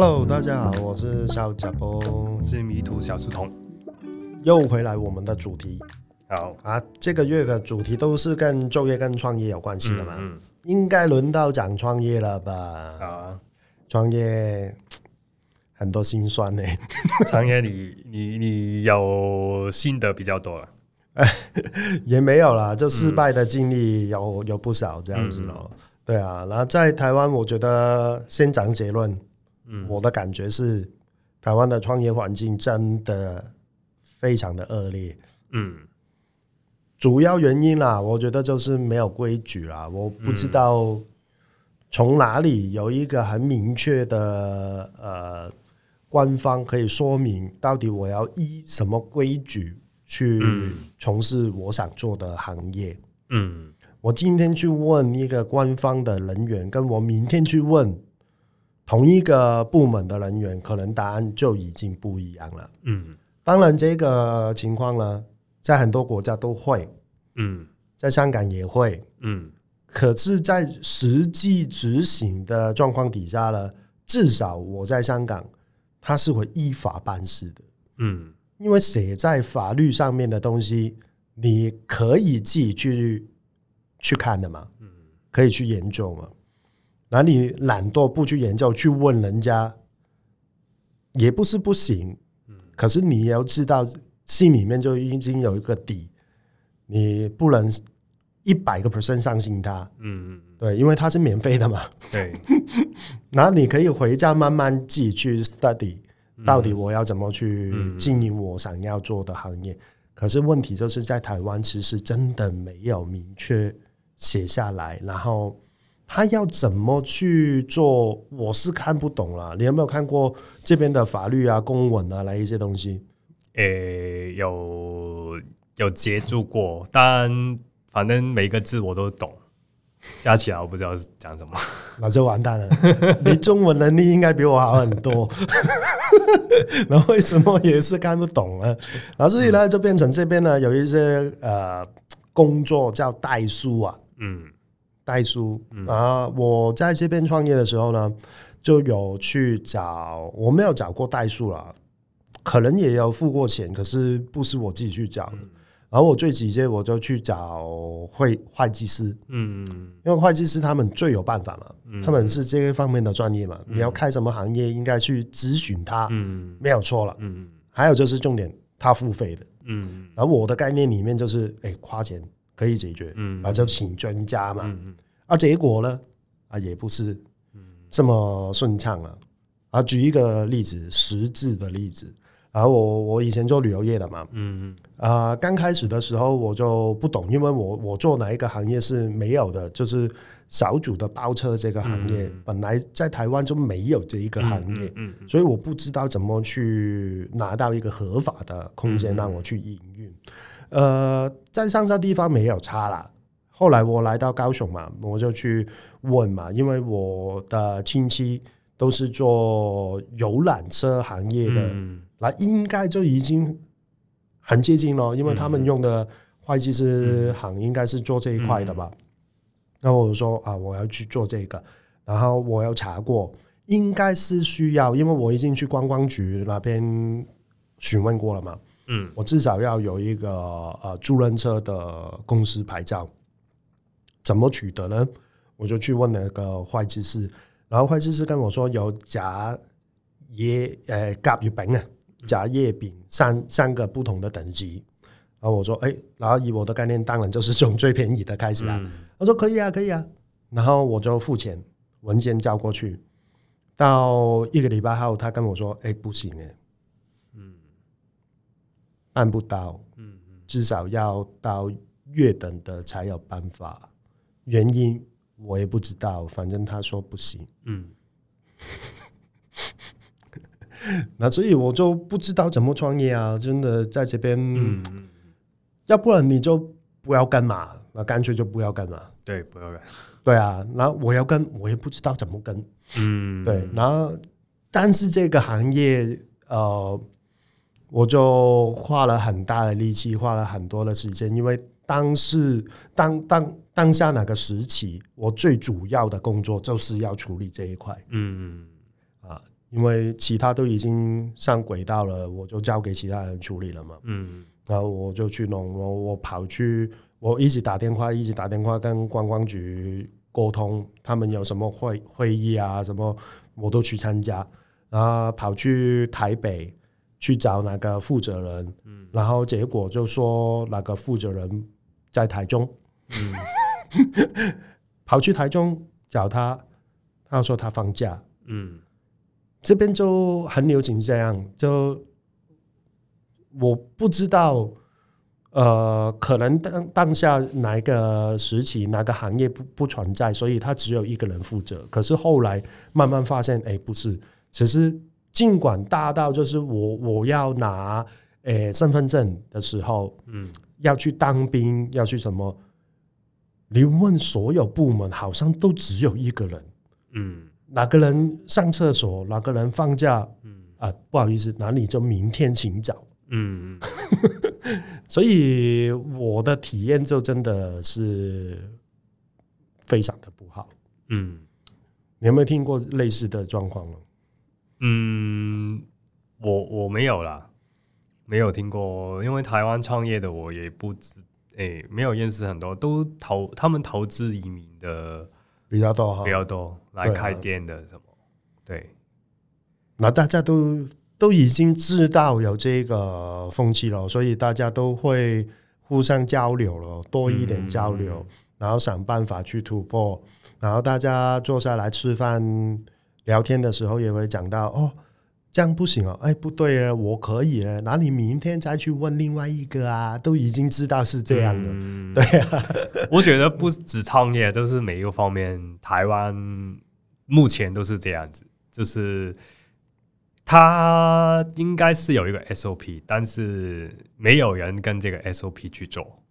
Hello，大家好，我是小甲波，我是迷途小书童，又回来我们的主题。好啊，这个月的主题都是跟就业跟创业有关系的嘛，嗯嗯、应该轮到讲创业了吧？啊，创业很多心酸呢。创业你你你有心得比较多了，也没有啦，就失败的经历有、嗯、有不少这样子咯。嗯对啊，然后在台湾，我觉得先讲结论。嗯，我的感觉是，台湾的创业环境真的非常的恶劣。嗯，主要原因啦，我觉得就是没有规矩啦。我不知道从哪里有一个很明确的呃官方可以说明，到底我要依什么规矩去从事我想做的行业。嗯。我今天去问一个官方的人员，跟我明天去问同一个部门的人员，可能答案就已经不一样了。嗯，当然这个情况呢，在很多国家都会，嗯，在香港也会，嗯，可是，在实际执行的状况底下呢，至少我在香港，他是会依法办事的。嗯，因为写在法律上面的东西，你可以自己去。去看的嘛，可以去研究嘛。那你懒惰不去研究，去问人家，也不是不行。可是你要知道，心里面就已经有一个底，你不能一百个 percent 相信他。嗯嗯，对，因为他是免费的嘛。对。然后你可以回家慢慢自己去 study，到底我要怎么去经营我想要做的行业。可是问题就是在台湾，其实真的没有明确。写下来，然后他要怎么去做，我是看不懂了。你有没有看过这边的法律啊、公文啊，来一些东西？诶、欸，有有接触过，但反正每个字我都懂，加起来我不知道是讲什么，那就完蛋了。你中文能力应该比我好很多，那为什么也是看不懂呢？然后所以呢，就变成这边呢有一些呃工作叫代书啊。嗯，代书。啊，我在这边创业的时候呢，就有去找，我没有找过代书了，可能也有付过钱，可是不是我自己去找的。然后我最直接我就去找会会计师，嗯，因为会计师他们最有办法嘛，他们是这个方面的专业嘛，你要开什么行业，应该去咨询他，嗯，没有错了，嗯，还有就是重点，他付费的，嗯，然后我的概念里面就是，哎，花钱。可以解决，嗯，啊，就请专家嘛，嗯，啊，结果呢，啊，也不是这么顺畅了，啊，举一个例子，实质的例子，然后我我以前做旅游业的嘛，嗯嗯，啊，刚开始的时候我就不懂，因为我我做哪一个行业是没有的，就是小组的包车这个行业，本来在台湾就没有这一个行业，嗯，所以我不知道怎么去拿到一个合法的空间让我去营运。呃，在上沙地方没有差啦。后来我来到高雄嘛，我就去问嘛，因为我的亲戚都是做游览车行业的，那、嗯、应该就已经很接近了，因为他们用的会计师行应该是做这一块的吧。那、嗯、我说啊，我要去做这个，然后我要查过，应该是需要，因为我已经去观光局那边询问过了嘛。嗯，我至少要有一个呃租赁车的公司牌照，怎么取得呢？我就去问那个会计师，然后会计师跟我说有甲、乙、呃甲、乙、丙啊，甲、乙、丙三三个不同的等级。然后我说，哎，然后以我的概念，当然就是从最便宜的开始啊。他说可以啊，可以啊。然后我就付钱，文件交过去，到一个礼拜后，他跟我说，哎，不行哎。办不到，嗯，至少要到月等的才有办法。原因我也不知道，反正他说不行，嗯。那所以我就不知道怎么创业啊！真的在这边，嗯，要不然你就不要干嘛，那干脆就不要干嘛。对，不要干。对啊，然后我要跟，我也不知道怎么跟，嗯，对。然后，但是这个行业，呃。我就花了很大的力气，花了很多的时间，因为当时当当当下那个时期，我最主要的工作就是要处理这一块。嗯嗯，啊，因为其他都已经上轨道了，我就交给其他人处理了嘛。嗯，然后我就去弄，我我跑去，我一直打电话，一直打电话跟观光局沟通，他们有什么会会议啊，什么我都去参加，然后跑去台北去找那个负责人，嗯，然后结果就说那个负责人在台中，嗯，跑去台中找他，他说他放假，嗯。这边就很流行这样，就我不知道，呃，可能当当下哪一个时期哪个行业不不存在，所以他只有一个人负责。可是后来慢慢发现，哎，不是，其实尽管大到就是我我要拿诶身份证的时候，嗯，要去当兵，要去什么，你问所有部门，好像都只有一个人，嗯。哪个人上厕所？哪个人放假？嗯啊，不好意思，那你就明天请早。嗯，所以我的体验就真的是非常的不好。嗯，你有没有听过类似的状况？嗯，我我没有啦，没有听过。因为台湾创业的我也不知，哎、欸，没有认识很多，都投他们投资移民的。比较多哈，比较多来开店的什么？对，对，那大家都都已经知道有这个风气了，所以大家都会互相交流了，多一点交流，嗯、然后想办法去突破。然后大家坐下来吃饭聊天的时候，也会讲到哦。这样不行哦，哎，不对了，我可以了，那你明天再去问另外一个啊，都已经知道是这样的，嗯、对啊。我觉得不止创业，就是每一个方面，台湾目前都是这样子，就是他应该是有一个 SOP，但是没有人跟这个 SOP 去做。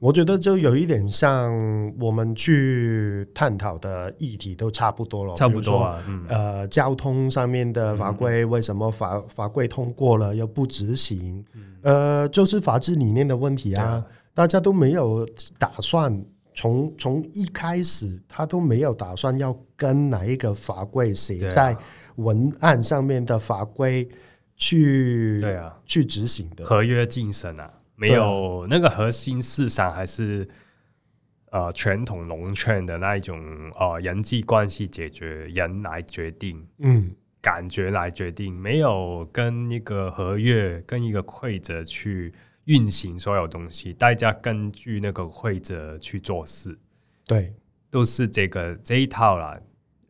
我觉得就有一点像我们去探讨的议题都差不多了，差不多啊。嗯、呃，交通上面的法规，为什么法法规通过了又不执行？嗯、呃，就是法治理念的问题啊。啊大家都没有打算从从一开始，他都没有打算要跟哪一个法规写在文案上面的法规去对啊去执行的合约精神啊。没有那个核心市场，还是呃传统农圈的那一种呃人际关系解决，人来决定，嗯，感觉来决定，没有跟一个合约跟一个规则去运行所有东西，大家根据那个规则去做事，对，都是这个这一套啦，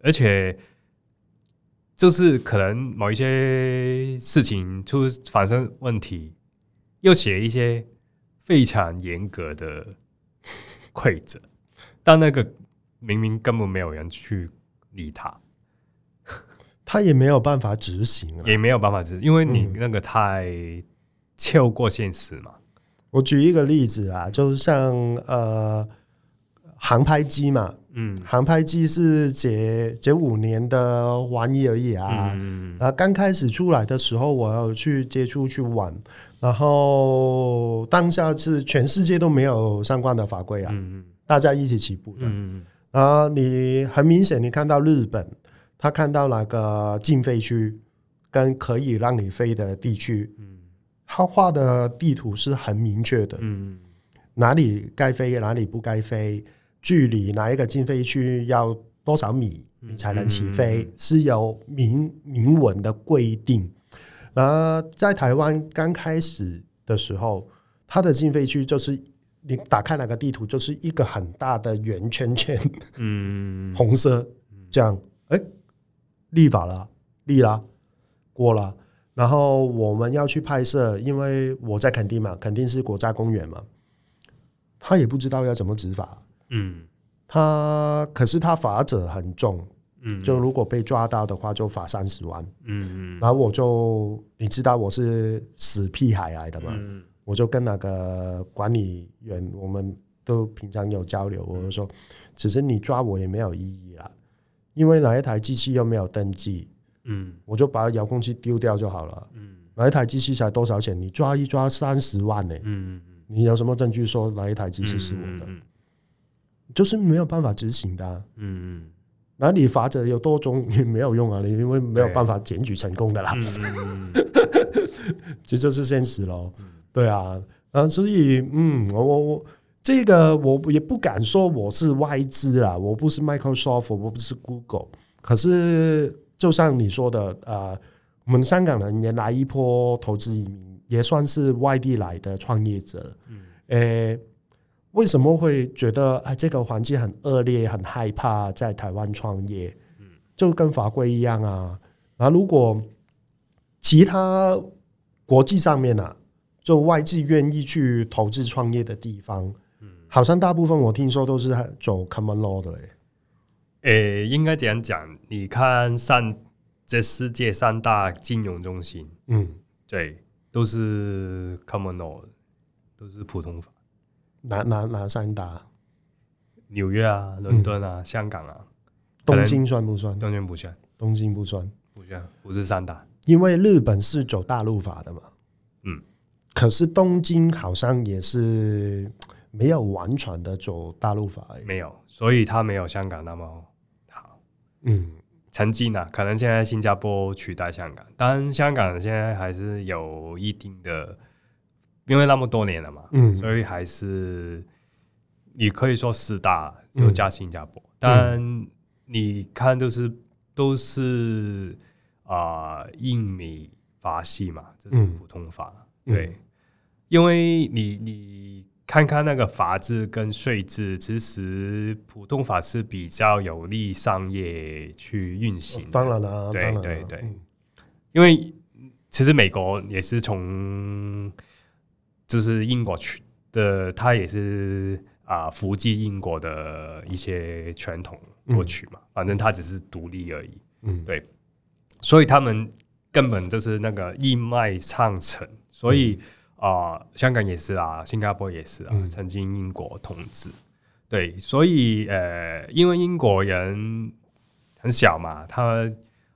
而且就是可能某一些事情出发生问题。又写一些非常严格的规则，但那个明明根本没有人去理他，他也没有办法执行，也没有办法执行，因为你那个太超过现实嘛。我举一个例子啊，就是像呃航拍机嘛。嗯，航拍机是解解五年的玩意而已啊。嗯，啊，刚开始出来的时候，我要去接触去玩，然后当下是全世界都没有相关的法规啊。嗯，大家一起起步的。嗯，啊，你很明显，你看到日本，他看到那个禁飞区跟可以让你飞的地区，嗯，他画的地图是很明确的。嗯，哪里该飞，哪里不该飞。距离哪一个禁飞区要多少米，你才能起飞？是有明明文的规定。那，在台湾刚开始的时候，它的禁飞区就是你打开那个地图，就是一个很大的圆圈圈，嗯，红色这样。哎，立法了，立了，过了。然后我们要去拍摄，因为我在垦丁嘛，垦丁是国家公园嘛，他也不知道要怎么执法。嗯，他可是他罚则很重，嗯，就如果被抓到的话，就罚三十万，嗯嗯，然后我就你知道我是死屁孩来的嘛，嗯，我就跟那个管理员，我们都平常有交流，我就说，其实你抓我也没有意义啦，因为哪一台机器又没有登记，嗯，我就把遥控器丢掉就好了，嗯，哪一台机器才多少钱？你抓一抓三十万呢，嗯，你有什么证据说哪一台机器是我的？就是没有办法执行的，嗯嗯，那你罚则有多重也没有用啊，你因为没有办法检举成功的啦，这就是现实喽。对啊，啊，所以嗯，我我我这个我也不敢说我是外资啦，我不是 Microsoft，我不是 Google，可是就像你说的啊，我们香港人也来一波投资移民，也算是外地来的创业者，嗯。诶。为什么会觉得哎，这个环境很恶劣，很害怕在台湾创业？嗯就跟法规一样啊。那如果其他国际上面啊，就外资愿意去投资创业的地方，嗯好像大部分我听说都是走 common law 的。诶，应该这样讲？你看上这世界三大金融中心，嗯，对，都是 common law，都是普通法。哪哪哪三大？纽约啊，伦敦啊，嗯、香港啊，东京算不算？东京不算，东京不算，不算，不是三大。因为日本是走大陆法的嘛，嗯，可是东京好像也是没有完全的走大陆法，没有，所以它没有香港那么好。嗯，曾经呢，可能现在新加坡取代香港，但香港现在还是有一定的。因为那么多年了嘛，嗯，所以还是你可以说四大就加新加坡，嗯、但你看都是都是啊、呃、英美法系嘛，这是普通法，嗯、对，因为你你看看那个法制跟税制，其实普通法是比较有利商业去运行，当然了，对对对，嗯、因为其实美国也是从。就是英国去的，他也是啊，伏击英国的一些传统过去嘛。嗯、反正他只是独立而已。嗯，对。所以他们根本就是那个一脉相承。所以啊、呃，香港也是啊，新加坡也是啊，嗯、曾经英国统治。对，所以呃，因为英国人很小嘛，他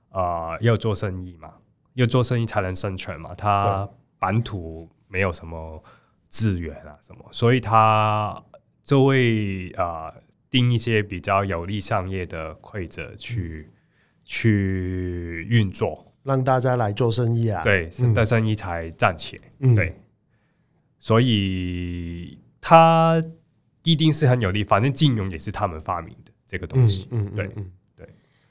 啊、呃、要做生意嘛，要做生意才能生存嘛，他本土。没有什么资源啊，什么，所以他就会啊、呃、定一些比较有利商业的规则去、嗯、去运作，让大家来做生意啊，对，的生意才赚钱，嗯、对，所以他一定是很有利，反正金融也是他们发明的这个东西，嗯，嗯，对，嗯，对，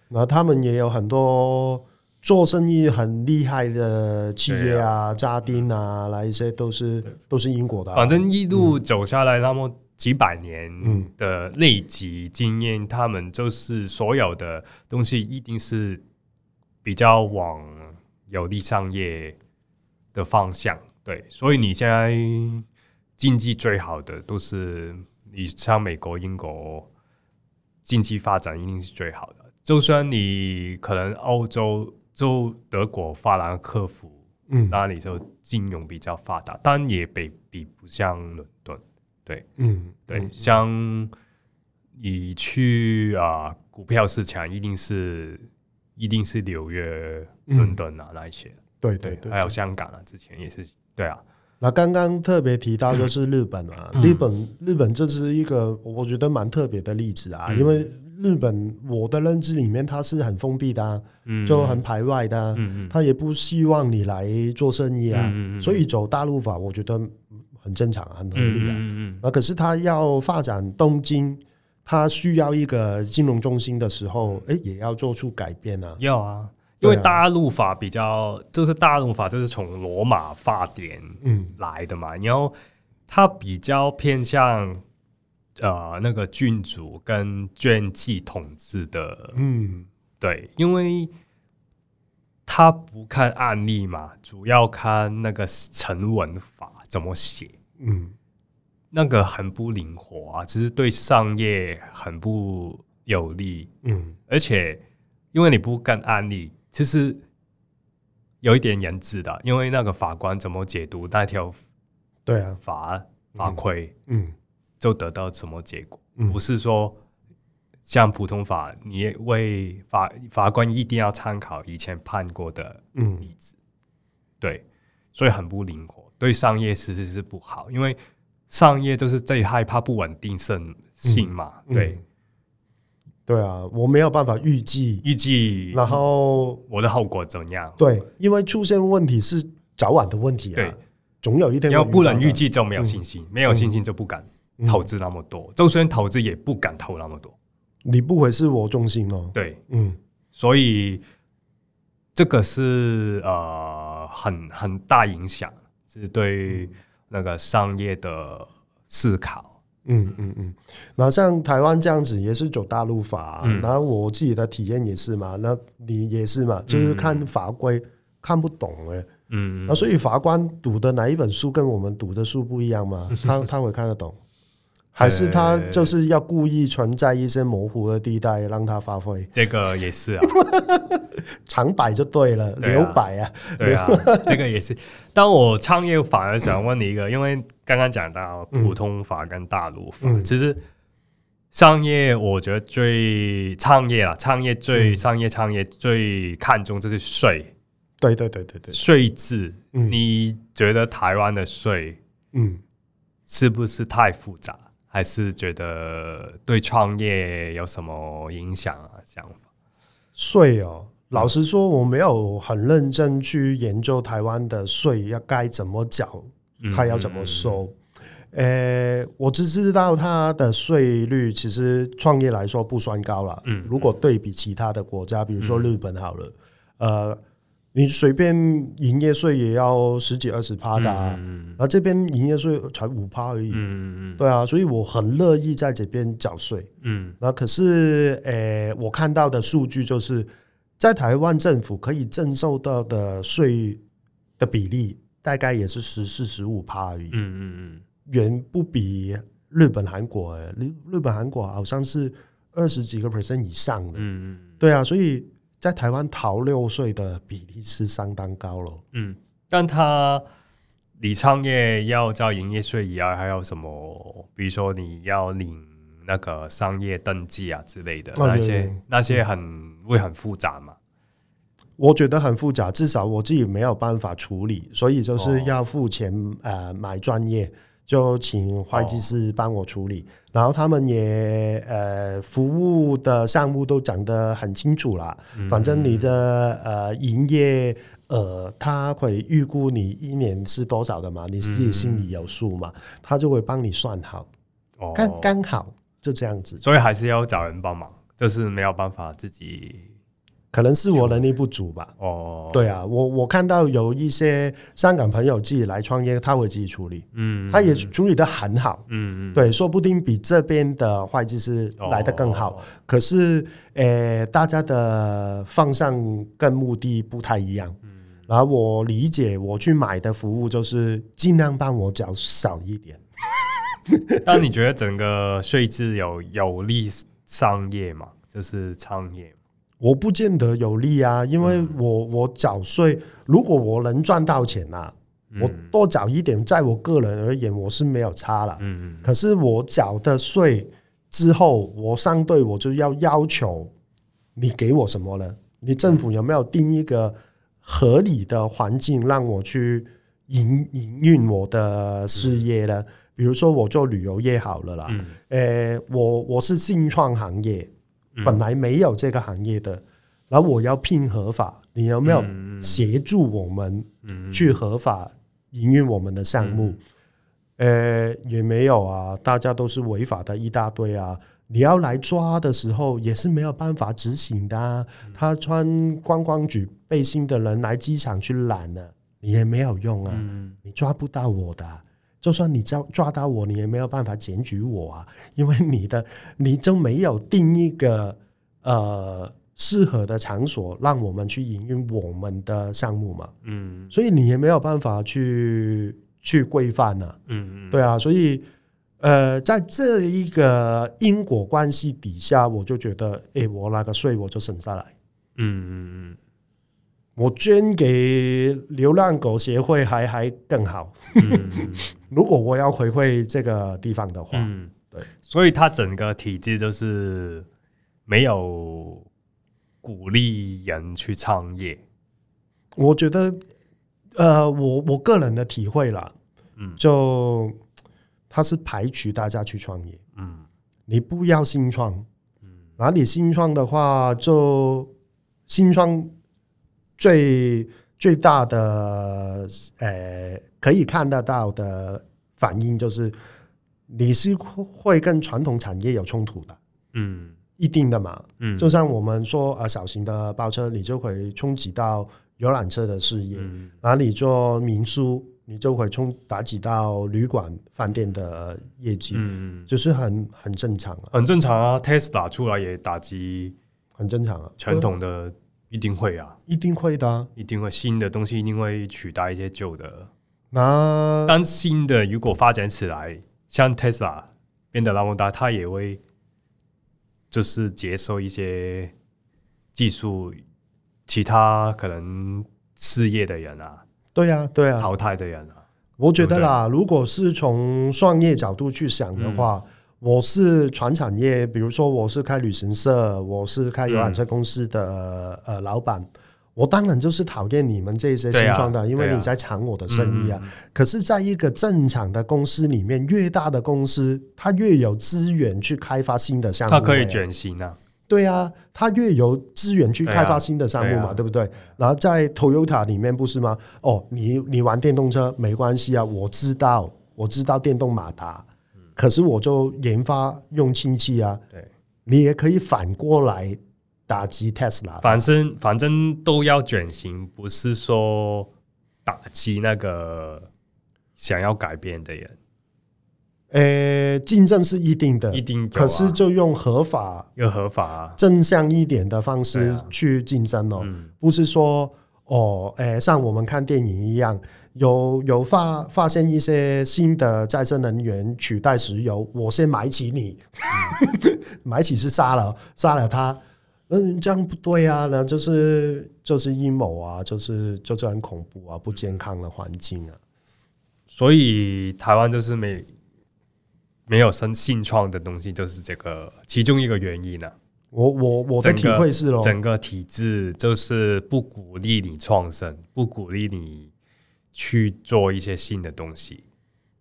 那他们也有很多。做生意很厉害的企业啊，家丁啊，那一些都是都是英国的。反正一路走下来，那么几百年的累积经验，他们就是所有的东西一定是比较往有利商业的方向。对，所以你现在经济最好的都是你像美国、英国经济发展一定是最好的。就算你可能欧洲。就德国、法兰克福，嗯，那里就金融比较发达，但也比比不上伦敦，对，嗯，对，嗯、像你去啊、呃，股票市场一定是一定是纽约、伦敦啊那一些，对对对，还有香港啊，之前也是，对啊。那刚刚特别提到就是日本啊，嗯、日本日本这是一个我觉得蛮特别的例子啊，嗯、因为。日本，我的认知里面，它是很封闭的、啊，嗯、就很排外的、啊，嗯、他也不希望你来做生意啊，嗯、所以走大陆法，我觉得很正常，很合理啊。嗯嗯嗯、可是他要发展东京，他需要一个金融中心的时候，哎、欸，也要做出改变啊。要啊，因为大陆法比较，就是大陆法就是从罗马法典嗯来的嘛，然后它比较偏向。呃，那个郡主跟军纪统治的，嗯，对，因为他不看案例嘛，主要看那个成文法怎么写，嗯，那个很不灵活啊，只是对商业很不有利，嗯，而且因为你不看案例，其实有一点原则的，因为那个法官怎么解读那条，对啊，法法规，嗯。就得到什么结果？不是说像普通法，你为法法官一定要参考以前判过的例子，对，所以很不灵活，对商业其实是不好，因为商业就是最害怕不稳定性性嘛，对，对啊，我没有办法预计预计，然后我的后果怎样？对，因为出现问题是早晚的问题啊，对，总有一天。要不能预计就没有信心，嗯、没有信心就不敢投资那么多，嗯、就算投资也不敢投那么多。你不会是我重心哦？对，嗯，所以这个是呃很很大影响，是对那个商业的思考。嗯嗯嗯，那像台湾这样子也是走大陆法，嗯、然后我自己的体验也是嘛，那你也是嘛，就是看法规、嗯、看不懂哎，嗯，那所以法官读的哪一本书跟我们读的书不一样嘛，他他会看得懂，还是他就是要故意存在一些模糊的地带让他发挥？这个也是啊，长摆就对了，对啊、留摆啊，对啊，这个也是。但我创业反而想问你一个，因为刚刚讲到普通法跟大陆法，嗯、其实商业我觉得最创业啊，创业最、嗯、商业创业最看重就是税，对对对对对，税制。嗯、你觉得台湾的税，嗯，是不是太复杂，还是觉得对创业有什么影响啊？想法？税哦。老实说，我没有很认真去研究台湾的税要该怎么缴，他要怎么收。呃，我只知道它的税率其实创业来说不算高了。嗯，如果对比其他的国家，比如说日本好了，呃，你随便营业税也要十几二十趴的，而这边营业税才五趴而已。嗯嗯，对啊，所以我很乐意在这边缴税。嗯，那可是，呃，我看到的数据就是。在台湾政府可以征收到的税的比例，大概也是十四十五趴而已。嗯嗯嗯，远不比日本、韩国。日日本、韩国好像是二十几个 percent 以上的。嗯嗯，对啊，所以在台湾逃六税的比例是相当高了。嗯，但他你创业要交营业税以外，还有什么？比如说你要领。那个商业登记啊之类的那些那些很会很复杂嘛？我觉得很复杂，至少我自己没有办法处理，所以就是要付钱呃买专业，就请会计师帮我处理，然后他们也呃服务的项目都讲得很清楚啦。反正你的呃营业呃他会预估你一年是多少的嘛，你自己心里有数嘛，他就会帮你算好，刚刚好。就这样子，所以还是要找人帮忙，就是没有办法自己，可能是我能力不足吧。哦，对啊，我我看到有一些香港朋友自己来创业，他会自己处理，嗯，他也处理的很好，嗯嗯，对，说不定比这边的会计师来的更好。哦、可是，诶、呃，大家的方向跟目的不太一样，嗯，然后我理解，我去买的服务就是尽量帮我缴少一点。那你觉得整个税制有有利商业吗？就是创业，我不见得有利啊，因为我我缴税，如果我能赚到钱啊，我多缴一点，在我个人而言，我是没有差了。嗯嗯。可是我缴的税之后，我相对我就要要求你给我什么呢？你政府有没有定一个合理的环境让我去营营运我的事业呢？比如说我做旅游业好了啦，嗯欸、我我是新创行业，本来没有这个行业的，然后我要聘合法，你有没有协助我们去合法营运我们的项目？呃，也没有啊，大家都是违法的一大堆啊，你要来抓的时候也是没有办法执行的啊。他穿观光局背心的人来机场去拦了，你也没有用啊，你抓不到我的。就算你抓抓到我，你也没有办法检举我啊，因为你的你就没有定一个呃适合的场所让我们去营运我们的项目嘛，嗯，所以你也没有办法去去规范呢，嗯嗯，对啊，所以呃，在这一个因果关系底下，我就觉得，哎，我那个税我就省下来，嗯嗯嗯。我捐给流浪狗协会还还更好。嗯，如果我要回馈这个地方的话，嗯，对，所以它整个体制就是没有鼓励人去创业。我觉得，呃，我我个人的体会啦，嗯，就它是排除大家去创业，嗯，你不要新创，嗯，然后你新创的话，就新创最最大的呃可以看得到的反应就是，你是会跟传统产业有冲突的，嗯，一定的嘛，嗯，就像我们说呃小型的包车，你就会冲击到游览车的事业，嗯，然后你做民宿。你就会冲打击到旅馆、饭店的业绩，嗯，就是很很正常啊，很正常啊。Tesla 出来也打击，很正常啊。传统的一定会啊，一定会的啊，一定会新的东西一定会取代一些旧的。那当新的如果发展起来，像 Tesla 变得那么大，它也会就是接受一些技术，其他可能失业的人啊。对呀、啊，对呀、啊，淘汰的人啊，我觉得啦，如果是从创业角度去想的话，嗯、我是传产业，比如说我是开旅行社，我是开游览车公司的、嗯、呃老板，我当然就是讨厌你们这些新创的，啊、因为你在抢我的生意啊。啊可是，在一个正常的公司里面，越大的公司，它越有资源去开发新的项目，它可以转型啊。对啊，它越有资源去开发新的项目嘛，对，啊对，啊、对不对？然后在 Toyota 里面不是吗？哦，你你玩电动车没关系啊，我知道，我知道电动马达，嗯、可是我就研发用氢气啊。对，你也可以反过来打击 Tesla。反正反正都要转型，不是说打击那个想要改变的人。呃，竞争是一定的，一定、啊。可是就用合法、用合法、正向一点的方式去竞争哦，嗯、不是说哦，诶，像我们看电影一样，有有发发现一些新的再生能源取代石油，我先买起你，嗯、买起是杀了杀了他，嗯，这样不对啊，那就是就是阴谋啊，就是就是很恐怖啊，不健康的环境啊，所以台湾就是没。没有生新创的东西，就是这个其中一个原因呢、啊。我我我的体会是咯，整个体制就是不鼓励你创生，不鼓励你去做一些新的东西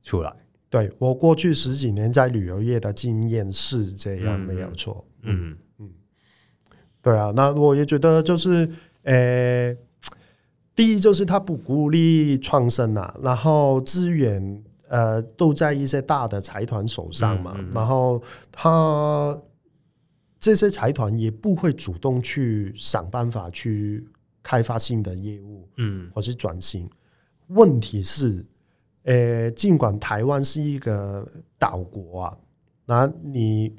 出来。对，我过去十几年在旅游业的经验是这样，没有错。嗯嗯，对啊，那我也觉得就是，呃，第一就是他不鼓励创生啊，然后资源。呃，都在一些大的财团手上嘛，嗯嗯、然后他这些财团也不会主动去想办法去开发新的业务，嗯，或是转型。问题是，呃，尽管台湾是一个岛国啊，那你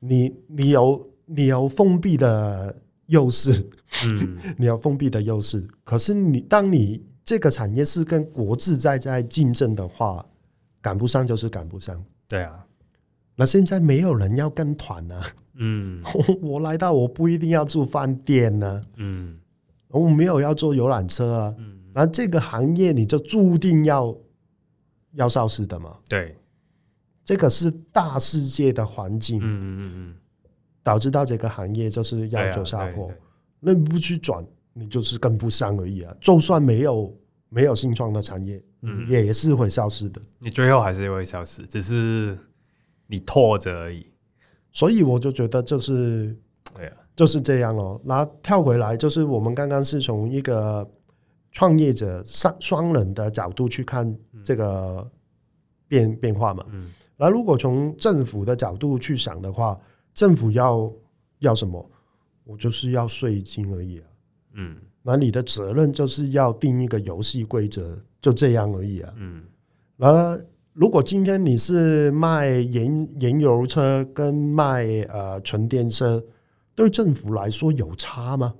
你你有你有封闭的优势，嗯，你有封闭的优势，可是你当你这个产业是跟国际在在竞争的话，赶不上就是赶不上。对啊，那现在没有人要跟团呢。嗯，我来到我不一定要住饭店呢。嗯，我没有要坐游览车啊。嗯，那这个行业你就注定要要消失的嘛。对，这个是大世界的环境。嗯嗯嗯，导致到这个行业就是要走下坡。那你不去转。你就是跟不上而已啊！就算没有没有新创的产业，嗯，也是会消失的。你最后还是会消失，只是你拖着而已。所以我就觉得就是，对啊，就是这样咯。然后跳回来，就是我们刚刚是从一个创业者双双人的角度去看这个变变化嘛。嗯。那如果从政府的角度去想的话，政府要要什么？我就是要税金而已啊。嗯，那你的责任就是要定一个游戏规则，就这样而已啊。嗯，那如果今天你是卖燃燃油车跟卖呃纯电车，对政府来说有差吗？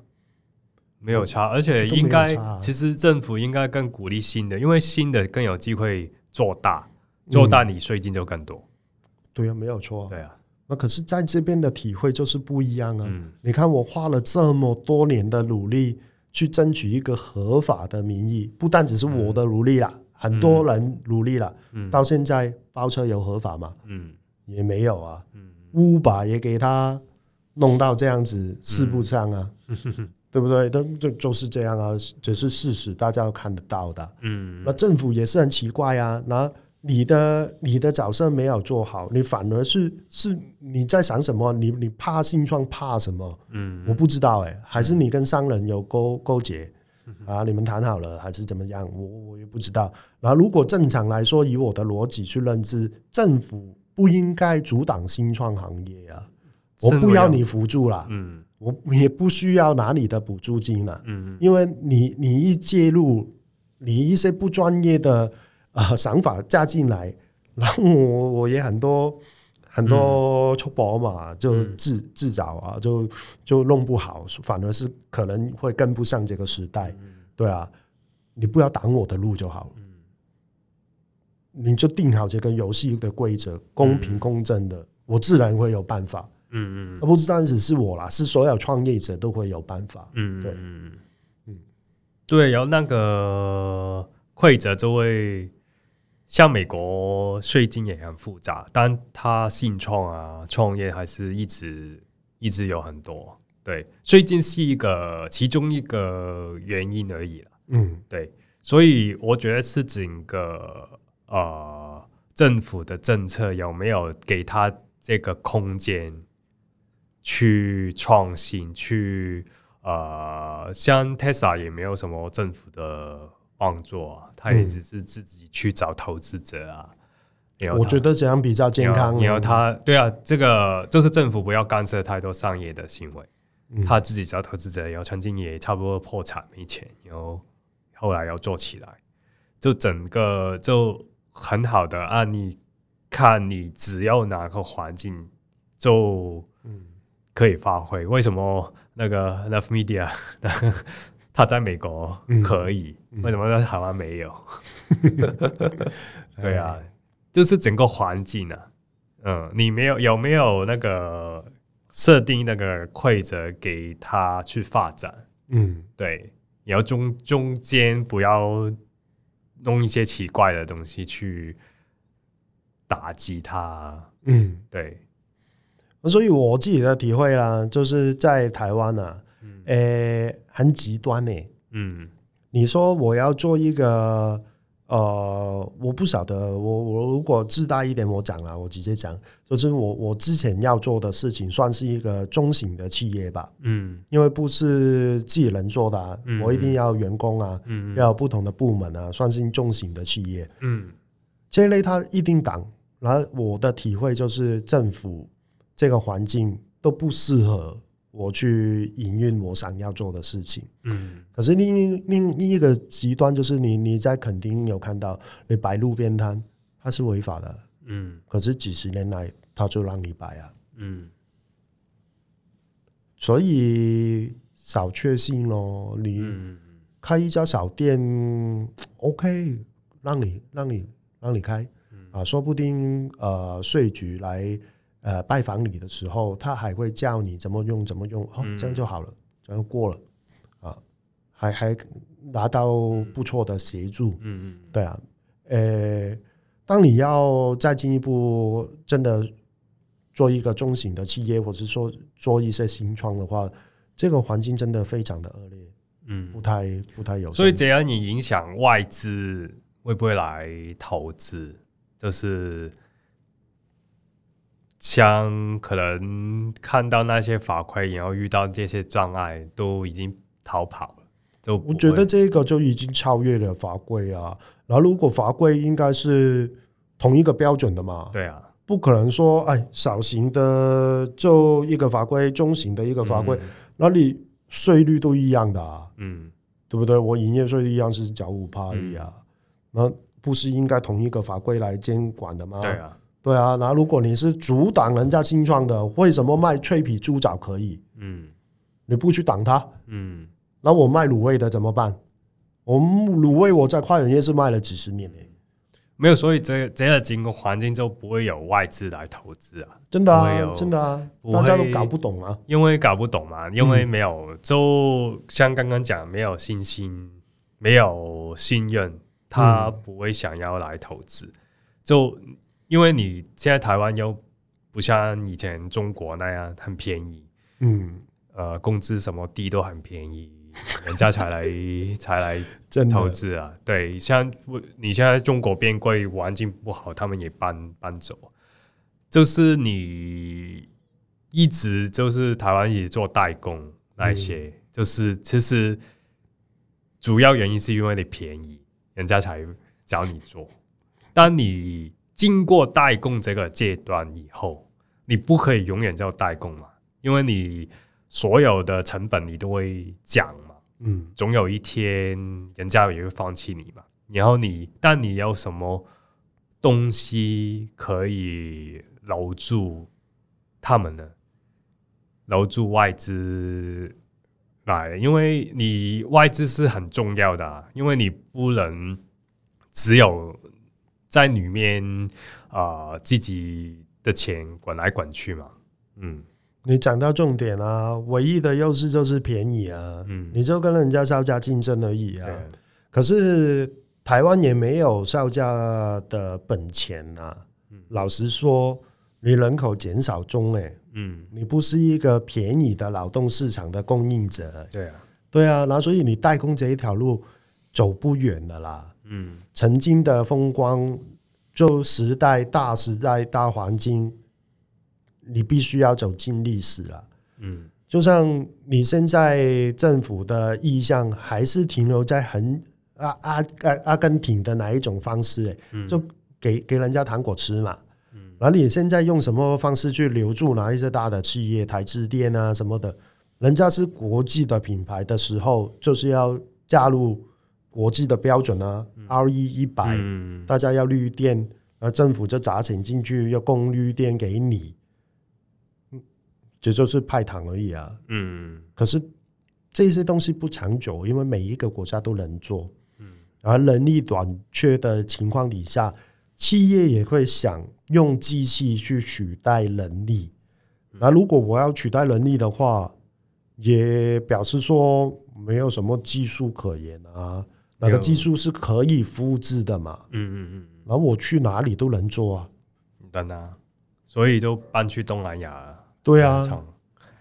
没有差，而且应该其实政府应该更鼓励新的，因为新的更有机会做大，做大你税金就更多。嗯、对啊，没有错。对啊。那可是在这边的体会就是不一样啊！嗯、你看，我花了这么多年的努力去争取一个合法的名义，不但只是我的努力啦，嗯、很多人努力了。嗯、到现在包车有合法吗？嗯，也没有啊。嗯，Uber 也给他弄到这样子，事不上啊，嗯、对不对？都就就是这样啊，这是事实，大家都看得到的。嗯，那政府也是很奇怪啊，那你的你的角色没有做好，你反而是是你在想什么？你你怕新创怕什么？嗯，我不知道哎、欸，还是你跟商人有勾勾结啊？你们谈好了还是怎么样？我我也不知道。然后如果正常来说，以我的逻辑去认知，政府不应该阻挡新创行业啊！我不要你辅助了，嗯，我也不需要拿你的补助金了，嗯，因为你你一介入，你一些不专业的。呃，想法加进来，然后我我也很多很多粗暴嘛，就自自找啊，就就弄不好，反而是可能会跟不上这个时代。对啊，你不要挡我的路就好了。你就定好这个游戏的规则，公平公正的，我自然会有办法。嗯嗯，而不是单只是我啦，是所有创业者都会有办法。嗯，对，嗯嗯，对，然后那个会者就会。像美国税金也很复杂，但他信创啊，创业还是一直一直有很多。对，税金是一个其中一个原因而已。嗯，对，所以我觉得是整个呃政府的政策有没有给他这个空间去创新，去呃，像 Tesla 也没有什么政府的。帮助啊，他也只是自己去找投资者啊。嗯、我觉得这样比较健康。然后他，对啊，这个就是政府不要干涉太多商业的行为，嗯、他自己找投资者。然后曾经也差不多破产没钱，然后后来要做起来，就整个就很好的案例。看你只要哪个环境就可以发挥。为什么那个 Love Media？他在美国可以，嗯、为什么在台湾没有？对啊，就是整个环境啊，嗯，你没有有没有那个设定那个规则给他去发展？嗯，对，你要中中间不要弄一些奇怪的东西去打击他。嗯，对。所以我自己的体会啦，就是在台湾呢、啊。诶、欸，很极端呢。嗯，你说我要做一个，呃，我不晓得。我我如果自大一点，我讲了，我直接讲，就是我我之前要做的事情，算是一个中型的企业吧。嗯，因为不是自己能做的、啊，嗯、我一定要员工啊，嗯、要有不同的部门啊，算是中型的企业。嗯，这一类它一定挡。然后我的体会就是，政府这个环境都不适合。我去营运我想要做的事情，嗯，可是另另另一个极端就是你你在垦丁有看到你摆路边摊，它是违法的，嗯，可是几十年来他就让你摆啊，嗯，所以少确信咯，你开一家小店，OK，让你让你让你开，啊，说不定呃税局来。呃，拜访你的时候，他还会教你怎么用，怎么用，哦，这样就好了，这样过了，啊，还还拿到不错的协助，嗯嗯，对啊，呃，当你要再进一步，真的做一个中型的企业，或者说做一些新创的话，这个环境真的非常的恶劣，嗯，不太不太有，所以只要你影响外资会不会来投资，就是。像可能看到那些法规，然后遇到这些障碍，都已经逃跑了。就我觉得这个就已经超越了法规啊。然后如果法规应该是同一个标准的嘛？对啊，不可能说哎，小型的就一个法规，中型的一个法规，嗯、那你税率都一样的啊？嗯，对不对？我营业税一样是缴五趴而已啊，那不是应该同一个法规来监管的吗？对啊。对啊，那如果你是阻挡人家新创的，为什么卖脆皮猪脚可以？嗯，你不去挡它，嗯，那我卖卤味的怎么办？我们卤味我在跨远夜市卖了几十年呢，没有，所以这这样的经过环境就不会有外资来投资啊，真的啊，真的啊，大家都搞不懂啊，因为搞不懂嘛，因为没有，嗯、就像刚刚讲，没有信心，没有信任，他不会想要来投资，嗯、就。因为你现在台湾又不像以前中国那样很便宜，嗯，呃，工资什么低都很便宜，人家才来才来投资啊。对，像你现在中国变贵，环境不好，他们也搬搬走。就是你一直就是台湾也做代工那些，嗯、就是其实主要原因是因为你便宜，人家才找你做。当你经过代工这个阶段以后，你不可以永远叫代工嘛，因为你所有的成本你都会讲嘛，嗯，总有一天人家也会放弃你嘛。然后你，但你有什么东西可以？留住他们呢，留住外资来，因为你外资是很重要的啊，因为你不能只有在里面啊、呃、自己的钱滚来滚去嘛。嗯，你讲到重点啊，唯一的优势就是便宜啊，嗯，你就跟人家削价竞争而已啊。可是台湾也没有削价的本钱啊。嗯，老实说。你人口减少中，哎，嗯，你不是一个便宜的劳动市场的供应者，对啊，对啊，那所以你代工这一条路走不远的啦，嗯，曾经的风光，就时代大时代大环境，你必须要走进历史了，嗯，就像你现在政府的意向还是停留在很阿阿阿阿根廷的哪一种方式，哎，就给给人家糖果吃嘛。那你现在用什么方式去留住哪一些大的企业，台积电啊什么的？人家是国际的品牌的时候，就是要加入国际的标准啊，RE 一百，大家要绿电，而政府就砸钱进去，要供绿电给你，这就是派糖而已啊。嗯，可是这些东西不长久，因为每一个国家都能做，嗯，而人力短缺的情况底下，企业也会想。用机器去取代人力，那如果我要取代人力的话，也表示说没有什么技术可言啊。那个技术是可以复制的嘛？嗯嗯嗯。然后我去哪里都能做啊。等啊，所以就搬去东南亚。对啊，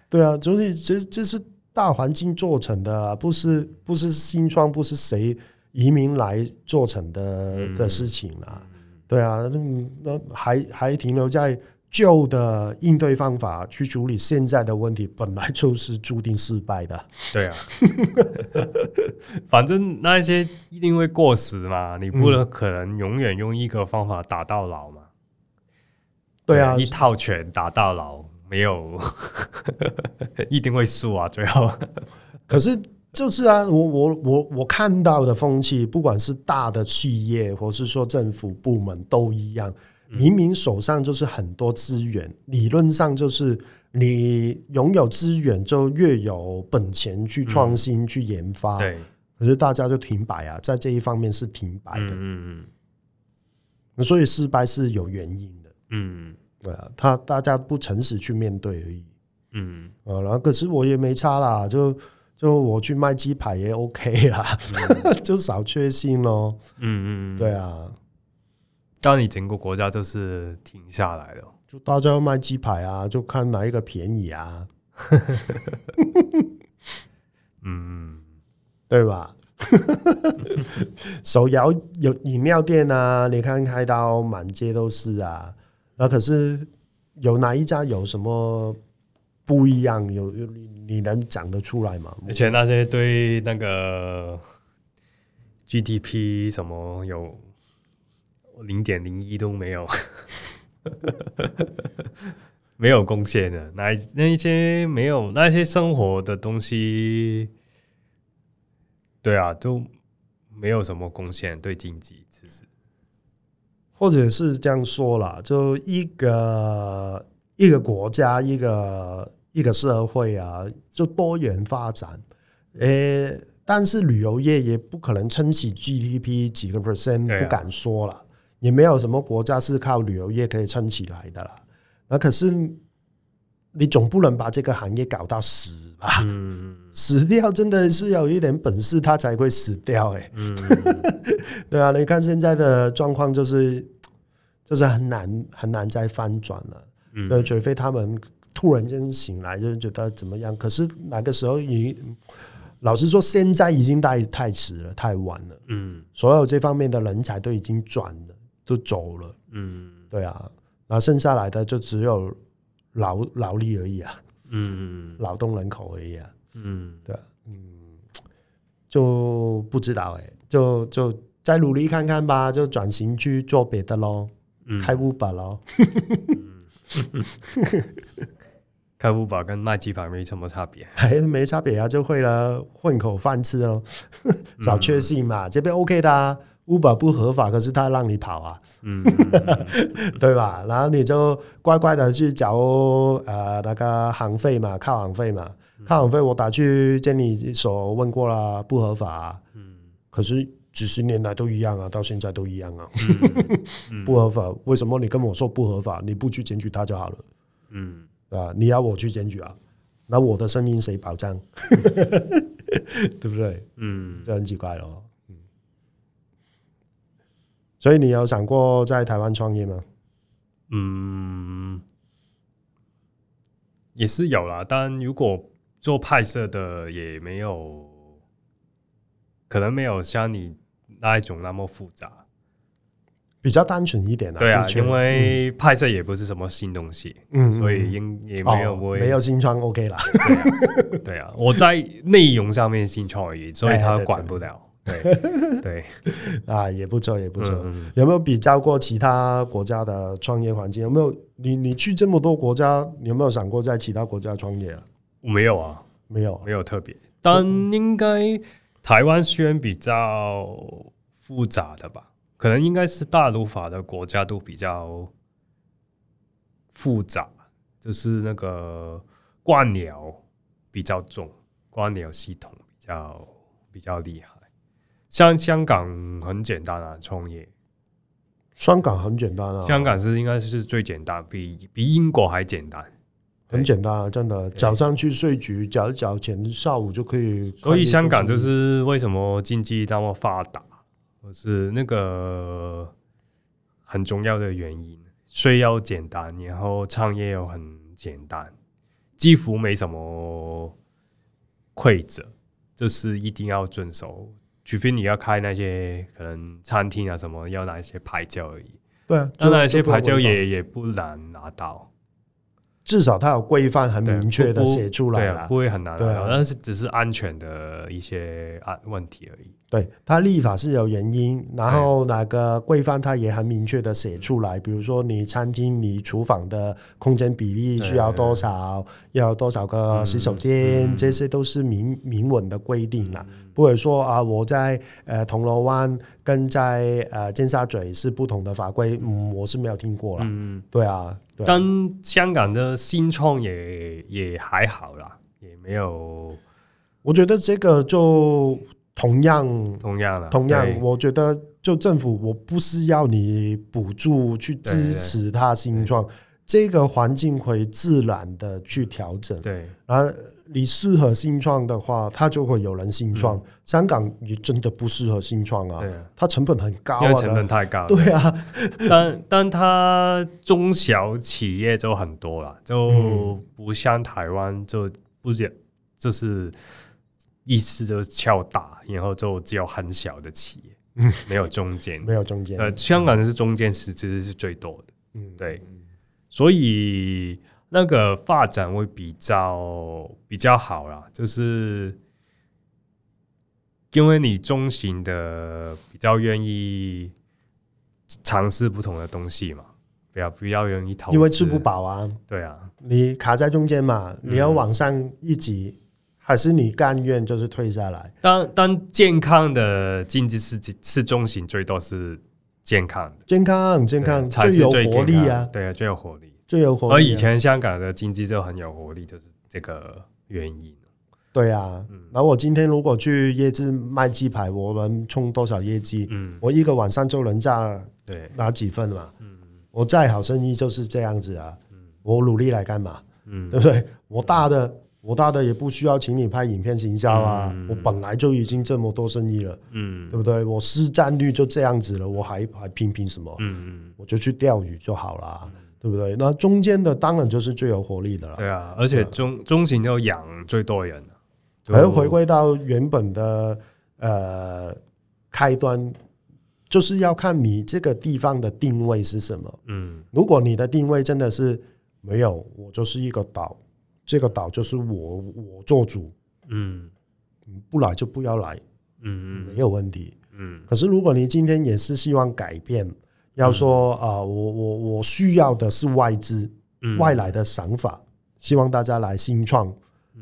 对啊，就是这这是大环境做成的，啊不是不是新创，不是谁移民来做成的的事情啊。对啊，那还还停留在旧的应对方法去处理现在的问题，本来就是注定失败的。对啊，反正那一些一定会过时嘛，你不能可能永远用一个方法打到老嘛。对啊，一套拳打到老，没有 一定会输啊，最后。可是。就是啊，我我我我看到的风气，不管是大的企业，或是说政府部门都一样，明明手上就是很多资源，理论上就是你拥有资源就越有本钱去创新、去研发。对，可是大家就停摆啊，在这一方面是停摆的。嗯嗯，所以失败是有原因的。嗯，对啊，他大家不诚实去面对而已。嗯，啊，然后可是我也没差啦，就。就我去卖鸡排也 OK 啦，嗯、就少确信咯。嗯嗯，对啊。当你整个国家就是停下来了，就大家要卖鸡排啊，就看哪一个便宜啊。嗯，对吧？手摇有饮料店啊，你看开到满街都是啊。那可是有哪一家有什么？不一样，有有你你能讲得出来吗？而且那些对那个 GDP 什么有零点零一都没有，没有贡献的，那那一些没有那些生活的东西，对啊，都没有什么贡献对经济，其实，或者是这样说啦，就一个一个国家一个。一个社会啊，就多元发展，诶、欸，但是旅游业也不可能撑起 GDP 几个 percent，不敢说了，也没有什么国家是靠旅游业可以撑起来的啦。那可是你总不能把这个行业搞到死吧？嗯，死掉真的是有一点本事，它才会死掉、欸。哎，嗯，对啊，你看现在的状况就是，就是很难很难再翻转了。嗯，除非他们。突然间醒来，就觉得怎么样？可是那个时候，你老实说，现在已经太太迟了，太晚了。嗯，所有这方面的人才都已经转了，都走了。嗯，对啊，那剩下来的就只有劳劳力而已啊。嗯，劳动人口而已啊。嗯，对，嗯，就不知道哎、欸，就就再努力看看吧，就转型去做别的喽，嗯、开 Uber 喽。开 Uber 跟卖鸡排没什么差别，还没差别啊，就会了混口饭吃哦，小确幸嘛，嗯、这边 OK 的啊，Uber 不合法，可是他让你跑啊，嗯，对吧？然后你就乖乖的去缴呃那个行费嘛，靠行费嘛，靠行费我打去监理所问过了，不合法、啊，嗯，可是几十年来都一样啊，到现在都一样啊，嗯、不合法，为什么你跟我说不合法？你不去检举他就好了，嗯。啊！你要我去检举啊？那我的生命谁保障？对不对？嗯，这很奇怪咯。嗯，所以你有想过在台湾创业吗？嗯，也是有啦。但如果做拍摄的，也没有，可能没有像你那一种那么复杂。比较单纯一点啊，对啊，因为拍摄也不是什么新东西，嗯，所以应也没有没有新创 OK 啦，对啊，我在内容上面新创而已，所以他管不了，对对 啊，也不错也不错，有没有比较过其他国家的创业环境？有没有你你去这么多国家，你有没有想过在其他国家创业啊？没有啊，没有没有特别，但应该台湾虽然比较复杂的吧。可能应该是大陆法的国家都比较复杂，就是那个官僚比较重，官僚系统比较比较厉害。像香港很简单啊，创业。香港很简单啊，香港是应该是最简单，比比英国还简单，很简单啊，真的。早上去税局缴一缴钱，下午就可以。所以香港就是为什么经济那么发达？是那个很重要的原因，税要简单，然后创业又很简单，几乎没什么规则，就是一定要遵守，除非你要开那些可能餐厅啊什么，要拿一些牌照而已。对啊，那那些牌照也也不难拿到。至少它有规范很明确的写出来了，不会很难，对，但是只是安全的一些啊问题而已。对，它立法是有原因，然后那个规范它也很明确的写出来，比如说你餐厅你厨房的空间比例需要多少，要多少个洗手间，这些都是明明文的规定了。不会说啊，我在呃铜锣湾跟在呃尖沙咀是不同的法规，嗯，我是没有听过了。嗯，对啊。但香港的新创也也还好啦，也没有。我觉得这个就同样同样的，同样，我觉得就政府，我不是要你补助去支持他新创。这个环境会自然的去调整，对。然后你适合新创的话，它就会有人新创。香港你真的不适合新创啊，它成本很高，因为成本太高。对啊，但但它中小企业就很多了，就不像台湾，就不讲就是意思就是敲大，然后就只有很小的企业，没有中间，没有中间。呃，香港是中间是其实是最多的，嗯，对。所以那个发展会比较比较好啦，就是因为你中型的比较愿意尝试不同的东西嘛，比较比较容易投资，因为吃不饱啊。对啊，你卡在中间嘛，你要往上一级，嗯、还是你甘愿就是退下来？当当健康的经济是是中型，最多是。健康的，健康，健康，最有活力啊！对啊，最有活力，最有活力。而以前香港的经济就很有活力，就是这个原因。对啊，然后我今天如果去夜市卖鸡排，我能冲多少业绩？嗯，我一个晚上就能赚对拿几份嘛？嗯，我再好生意就是这样子啊。嗯，我努力来干嘛？嗯，对不对？我大的。我大的也不需要请你拍影片行销啊，嗯、我本来就已经这么多生意了，嗯，对不对？我市占率就这样子了，我还还拼拼什么？嗯嗯，我就去钓鱼就好了，嗯、对不对？那中间的当然就是最有活力的了。对啊，而且中、啊、中型要养最多人而回归到原本的呃开端，就是要看你这个地方的定位是什么。嗯，如果你的定位真的是没有，我就是一个岛，这个岛就是我我做主。嗯，不来就不要来。嗯嗯，没有问题。嗯，可是如果你今天也是希望改变，要说啊、呃，我我我需要的是外资、外来的想法，希望大家来新创。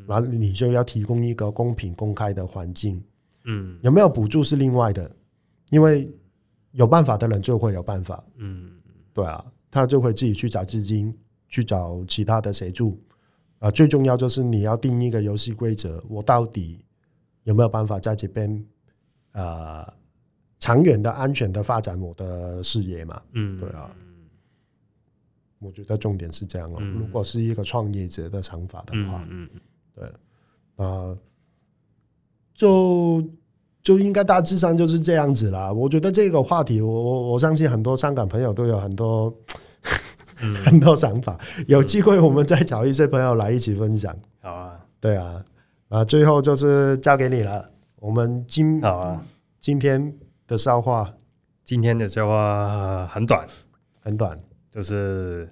然后你就要提供一个公平公开的环境，嗯，有没有补助是另外的，因为有办法的人就会有办法，嗯，对啊，他就会自己去找资金，去找其他的协助，啊，最重要就是你要定一个游戏规则，我到底有没有办法在这边，呃，长远的安全的发展我的事业嘛，嗯，对啊，我觉得重点是这样哦，如果是一个创业者的想法的话，嗯。对，啊，就就应该大致上就是这样子啦。我觉得这个话题我，我我我相信很多香港朋友都有很多、嗯、很多想法。有机会我们再找一些朋友来一起分享。好啊，对啊，啊，最后就是交给你了。我们今好啊，今天的笑话，今天的笑话很短，很短，就是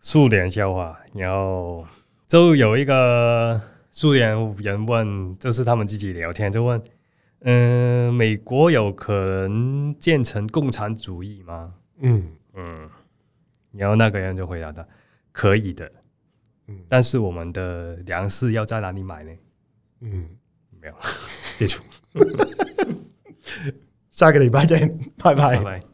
苏联笑话，然后。就有一个苏联人问，就是他们自己聊天，就问：“嗯、呃，美国有可能建成共产主义吗？”嗯嗯，然后那个人就回答他：“可以的，嗯，但是我们的粮食要在哪里买呢？”嗯，没有，结束，下个礼拜见，拜拜。拜拜。